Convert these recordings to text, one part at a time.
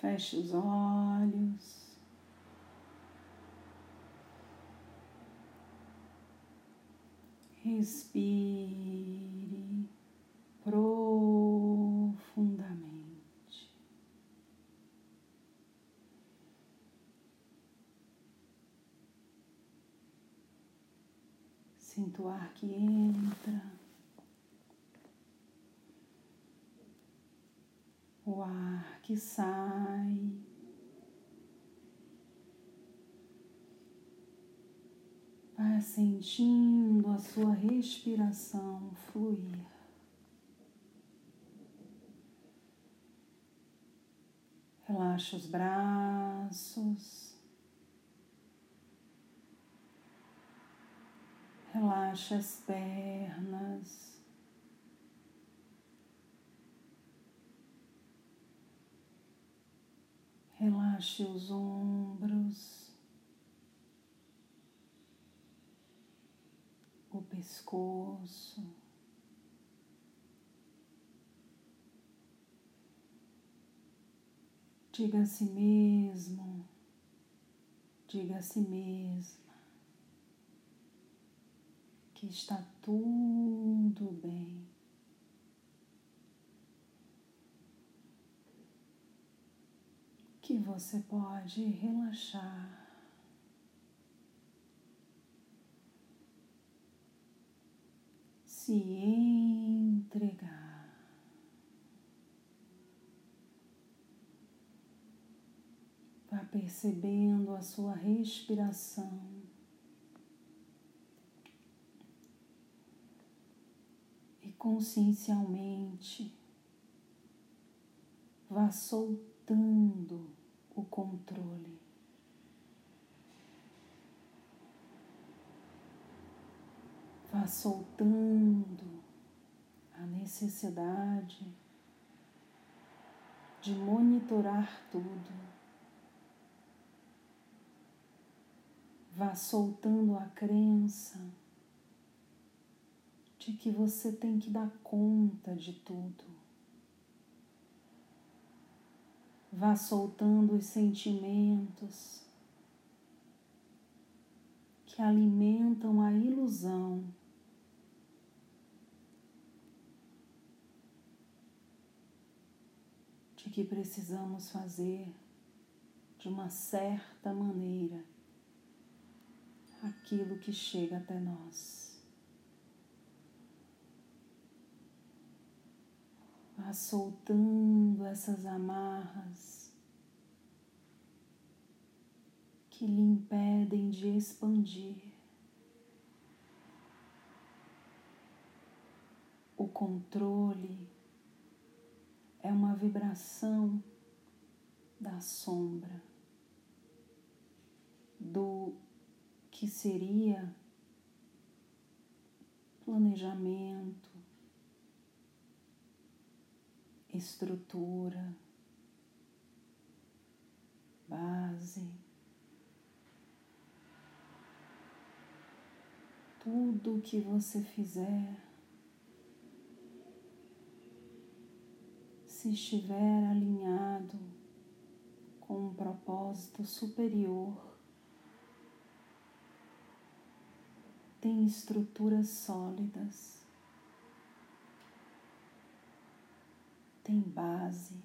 Feche os olhos. Respire profundamente. Sinta o ar que entra, o ar que sai. Vai sentindo a sua respiração fluir. Relaxa os braços. Relaxa as pernas. Relaxe os ombros. o pescoço. Diga a si mesmo, diga a si mesma que está tudo bem. Que você pode relaxar. se entregar. Vá percebendo a sua respiração. E consciencialmente vá soltando o controle. Vá soltando a necessidade de monitorar tudo. Vá soltando a crença de que você tem que dar conta de tudo. Vá soltando os sentimentos que alimentam a ilusão de que precisamos fazer de uma certa maneira aquilo que chega até nós. Vá soltando essas amarras que lhe impedem de expandir. O controle é uma vibração da sombra, do que seria planejamento, estrutura, base. Tudo que você fizer se estiver alinhado com um propósito superior, tem estruturas sólidas, tem base.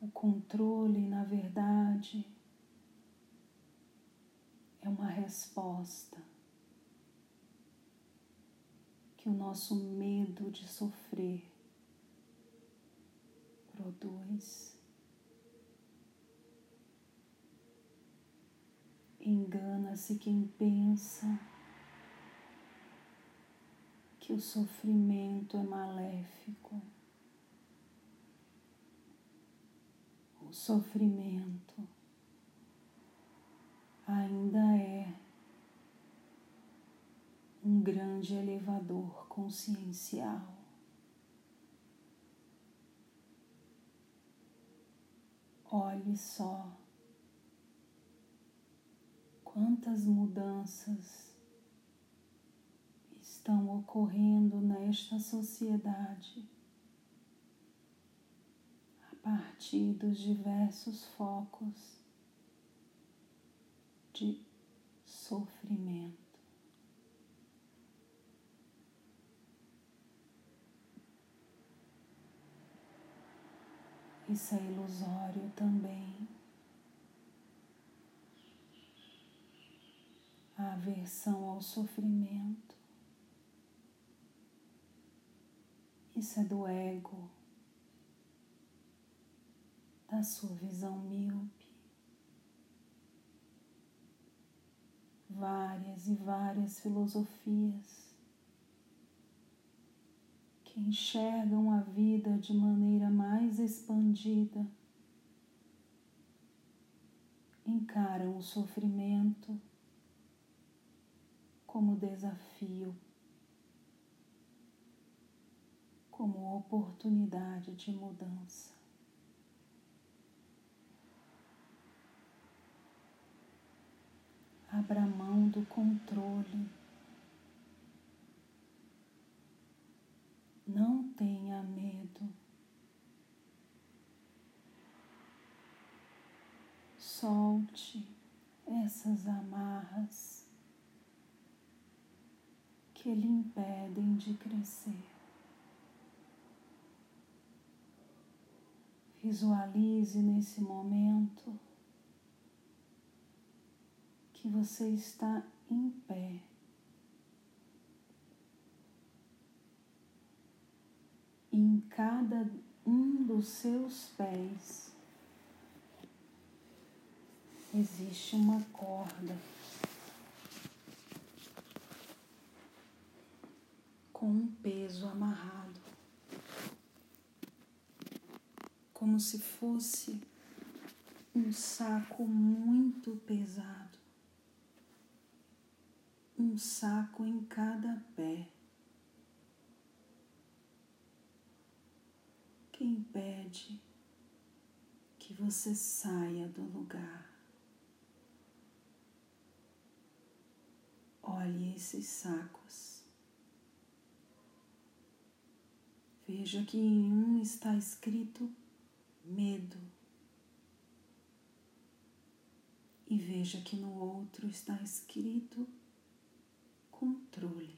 O controle, na verdade, é uma resposta que o nosso medo de sofrer produz. Engana-se quem pensa que o sofrimento é maléfico. O sofrimento ainda é um grande elevador consciencial. Olhe só quantas mudanças estão ocorrendo nesta sociedade partir dos diversos focos de sofrimento. Isso é ilusório também. A aversão ao sofrimento. Isso é do ego, da sua visão míope. Várias e várias filosofias que enxergam a vida de maneira mais expandida, encaram o sofrimento como desafio, como oportunidade de mudança. Abra mão do controle Não tenha medo. Solte essas amarras que lhe impedem de crescer. Visualize nesse momento que você está em pé. em cada um dos seus pés existe uma corda com um peso amarrado, como se fosse um saco muito pesado, um saco em cada pé. que impede que você saia do lugar. Olhe esses sacos. Veja que em um está escrito medo. E veja que no outro está escrito controle.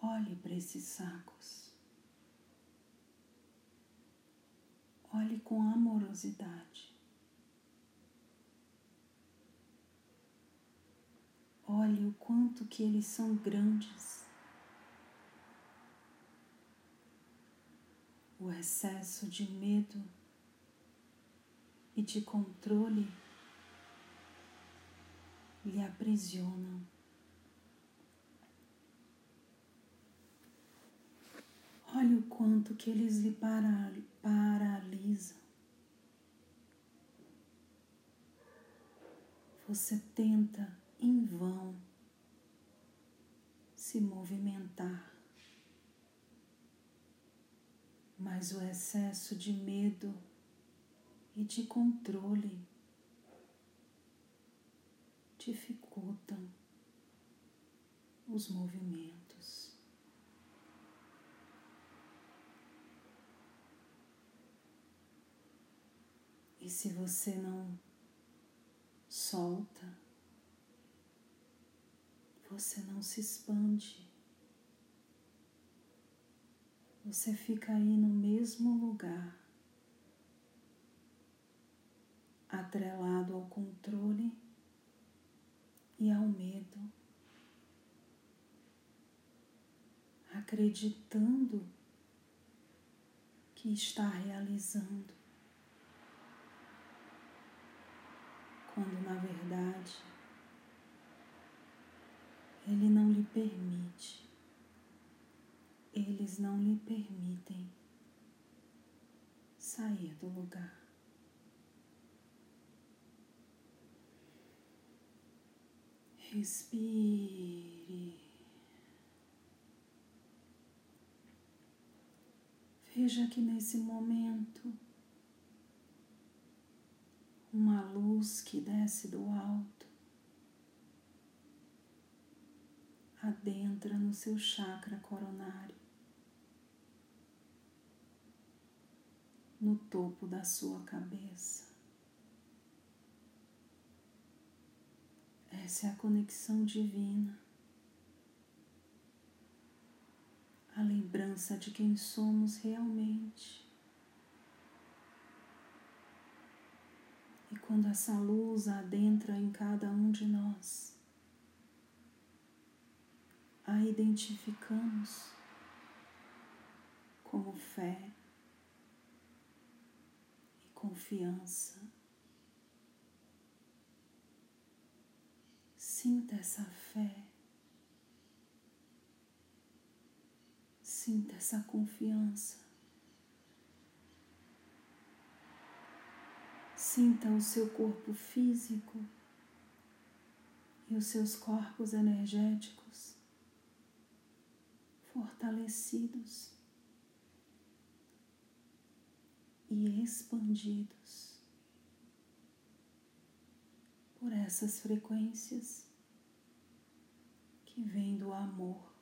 Olhe para esses sacos. Olhe com amorosidade. Olhe o quanto que eles são grandes. O excesso de medo e de controle lhe aprisionam. Olha o quanto que eles lhe paralisam. Você tenta em vão se movimentar, mas o excesso de medo e de controle dificultam os movimentos. E se você não solta, você não se expande. Você fica aí no mesmo lugar, atrelado ao controle e ao medo, acreditando que está realizando quando na verdade Ele não lhe permite, eles não lhe permitem sair do lugar. Respire. Veja que nesse momento uma luz que desce do alto, adentra no seu chakra coronário no topo da sua cabeça. Essa é a conexão divina, a lembrança de quem somos realmente. E quando essa luz adentra em cada um de nós, a identificamos como fé confiança. Sinta essa fé, sinta essa confiança. Sinta o seu corpo físico e os seus corpos energéticos fortalecidos e expandidos por essas frequências que vêm do amor,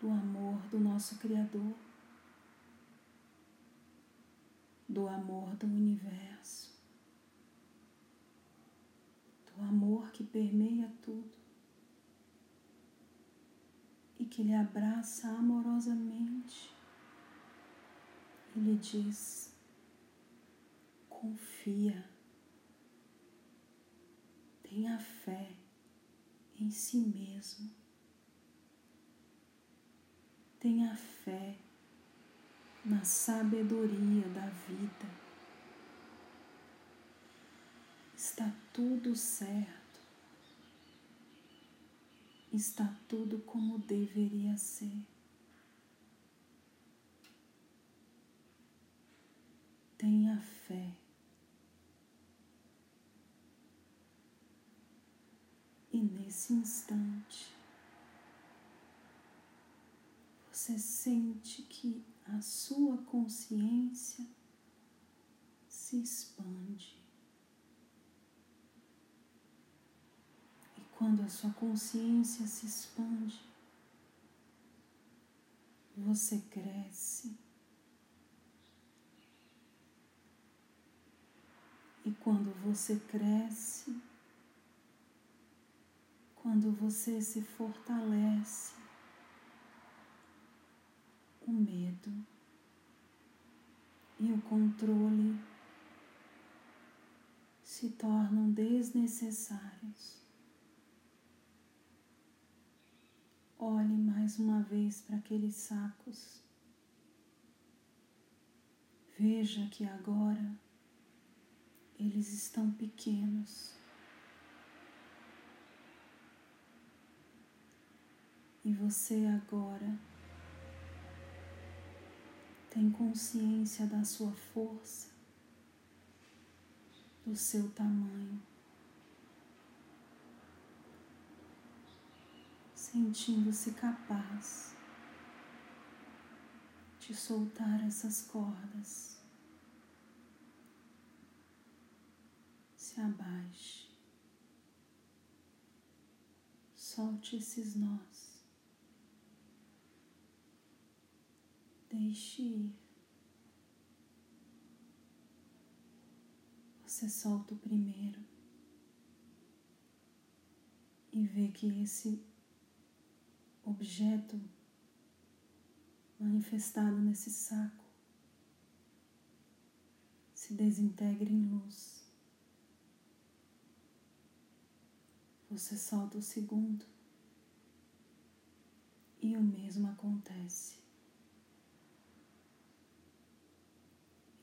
do amor do nosso Criador, do amor do universo, do amor que permeia tudo e que lhe abraça amorosamente e lhe diz: confia, tenha fé em si mesmo, tenha fé na sabedoria da vida. Está tudo certo está tudo como deveria ser. Tenha fé. E nesse instante, você sente que a sua consciência se expande. quando a sua consciência se expande, você cresce. E quando você cresce, quando você se fortalece, o medo e o controle se tornam desnecessários. Olhe mais uma vez para aqueles sacos. Veja que agora eles estão pequenos. E você agora tem consciência da sua força, do seu tamanho. sentindo-se capaz de soltar essas cordas. Se abaixe, solte esses nós, deixe ir. Você solta o primeiro e vê que esse objeto manifestado nesse saco se desintegra em luz. Você solta o segundo e o mesmo acontece.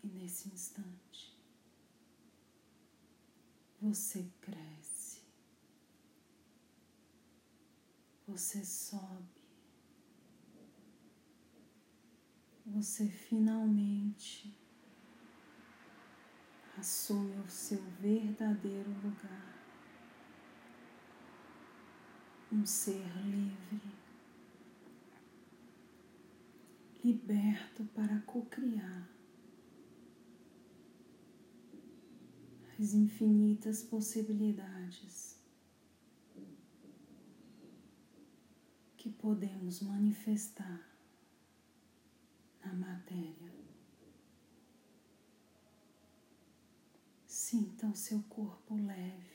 E nesse instante, você cresce. você sobe, você finalmente assume o seu verdadeiro lugar, um ser livre, liberto para cocriar as infinitas possibilidades que podemos manifestar na matéria. Sinta o seu corpo leve.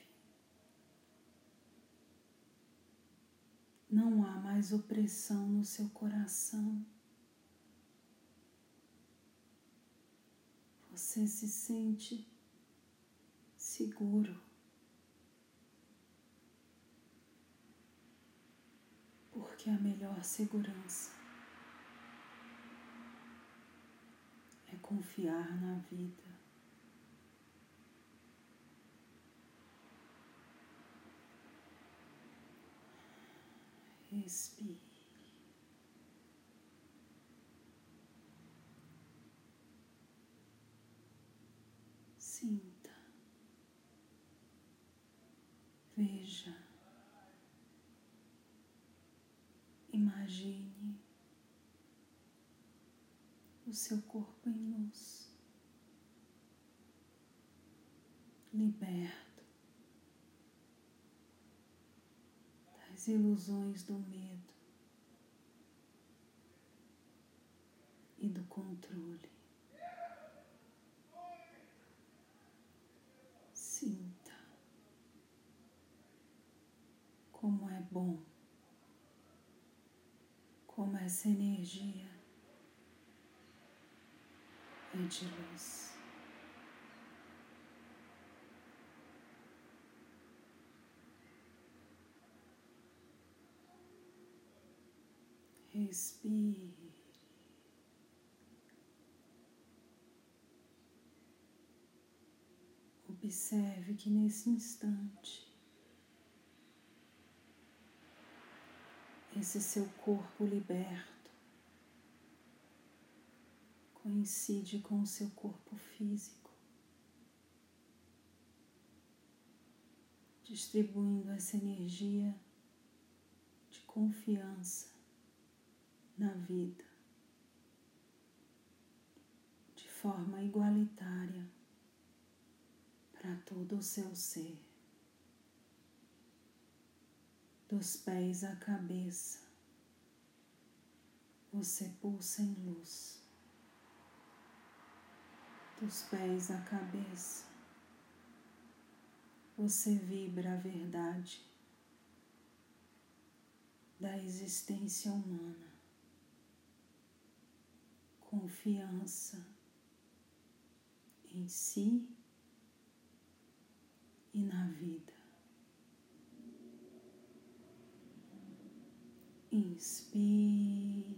Não há mais opressão no seu coração. Você se sente seguro. Porque a melhor segurança é confiar na vida. Respire. Sinta. Veja. Imagine o seu corpo em luz, liberto ilusões do medo e do controle. Sinta como é bom, como essa energia é de luz. Respire. Observe que nesse instante, esse seu corpo liberto coincide com o seu corpo físico, distribuindo essa energia de confiança na vida de forma igualitária para todo o seu ser, dos pés à cabeça. Você pulsa em luz, dos pés à cabeça. Você vibra a verdade da existência humana confiança em si e na vida. Inspire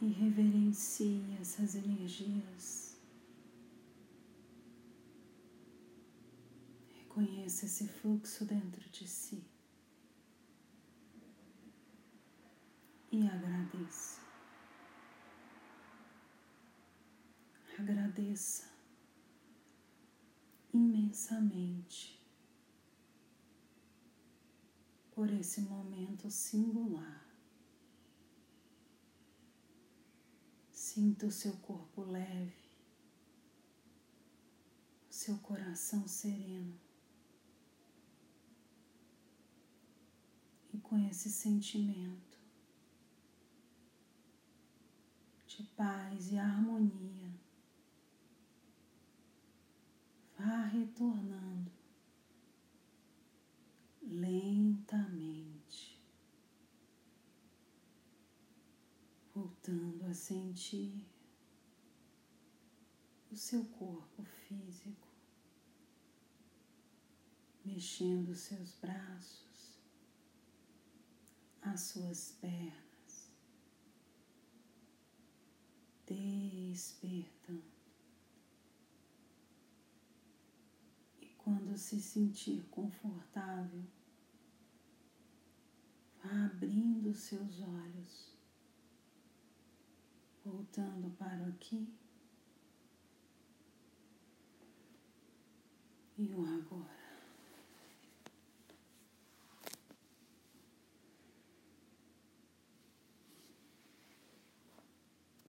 e reverencie essas energias. Reconheça esse fluxo dentro de si. E agradeça. Agradeça imensamente por esse momento singular. Sinta o seu corpo leve, o seu coração sereno. E com esse sentimento, de paz e harmonia. Vá retornando lentamente, voltando a sentir o seu corpo físico, mexendo os seus braços, as suas pernas despertando. E quando se sentir confortável, vá abrindo seus olhos, voltando para aqui e o agora.